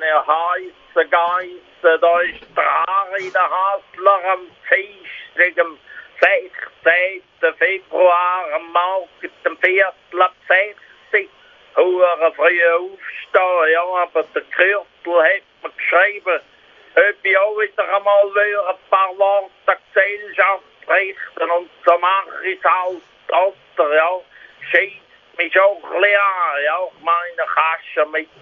Ihr heiße Geiße, da ist Drari der Hasler am Dienstag, am 16. Februar, am Morgen, dem Viertel ab 60. Hure früh aufstehen, ja, aber der Kürtel hat mir geschrieben, ob ich auch wieder einmal ein paar Worte der Gesellschaft richten und so mache ich es halt, oder, ja, scheiße mich auch ein bisschen an. Ja, ich meine,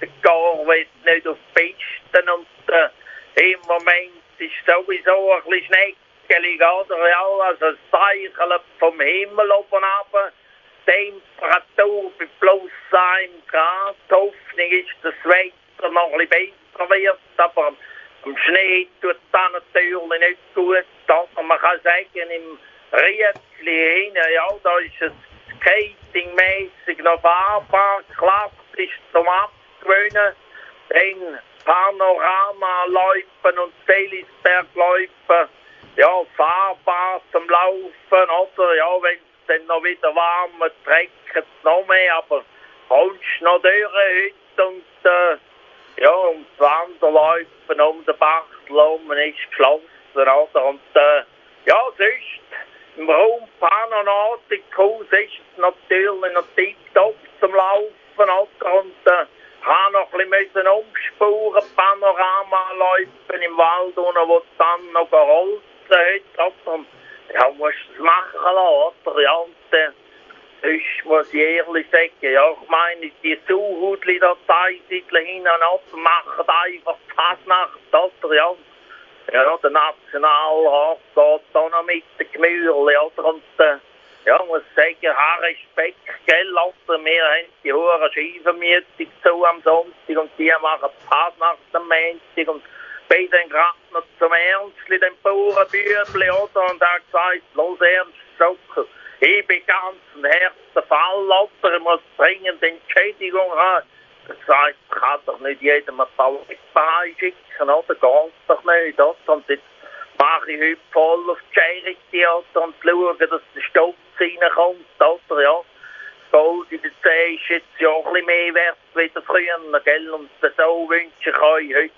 Der Garwett nicht auf Pisten und äh, im Moment ist sowieso ein bisschen schneckelig, oder? Ja, also das Zeichen vom Himmel oben runter. Temperatur bei plus 1 Grad. Die Hoffnung ist, dass das Wetter noch ein bisschen besser wird, aber am Schnee tut das natürlich nicht gut. Aber man kann sagen, im Riedli hinein, ja, da ist es skatingmäßig noch fahrbar, klassisch zum Abgewöhnen. Dann Panoramaläufen und Selisbergläufen, ja, fahrbar zum Laufen, oder? Ja, wenn es dann noch wieder warm wird, trecken es noch mehr, aber kommst noch durch heute und, äh, ja, das Wanderläufen um den Bachtel um ist geschlossen, oder? Und, äh, ja, sonst im Raum Panonatikus ist es natürlich noch tiptop zum Und äh, habe noch ein bisschen umspuren, Panoramaläufen im Wald, unten, wo dann noch geholfen hat, oder? Ja, musst du es machen lassen, oder? Ja, und äh, sonst muss ich ehrlich sagen, ja, ich meine, die Zuhudli da Zeitlichen hin und ab machen einfach Fasnacht, oder? Ja, ja, der Nationalrat geht da noch mit den Gemüse, oder? Und, äh, ja, muss sagen, ha Respekt, gell, oder? Wir haben die hohe Skivermietung zu am Sonntag und die machen Partnacht am Montag und bin dann gerade noch zum Ernstli, dem Bauernbübli, oder? Und er hat gesagt, los Ernst, Schocker, ich bin ganz ein harter Fall, oder? Ich muss dringend Entschädigung haben. Das heißt, ich kann doch nicht jedem ein Palette schicken, oder? Geht doch nicht, oder? Und jetzt mache ich heute voll auf Charity, oder? Und schaue, dass der Stutz reinkommt, oder? Ja. Gold in der Zeh ist jetzt ja ein bisschen mehr wert wie früher, ne, gell? Und so wünsche ich euch heute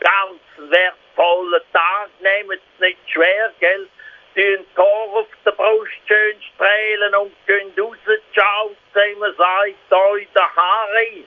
ganz wertvollen Tag. Nehmt es nicht schwer, gell? Tun Tor auf der Brust schön strehlen und gehen raus. Ciao zusammen, seid euch der Harry.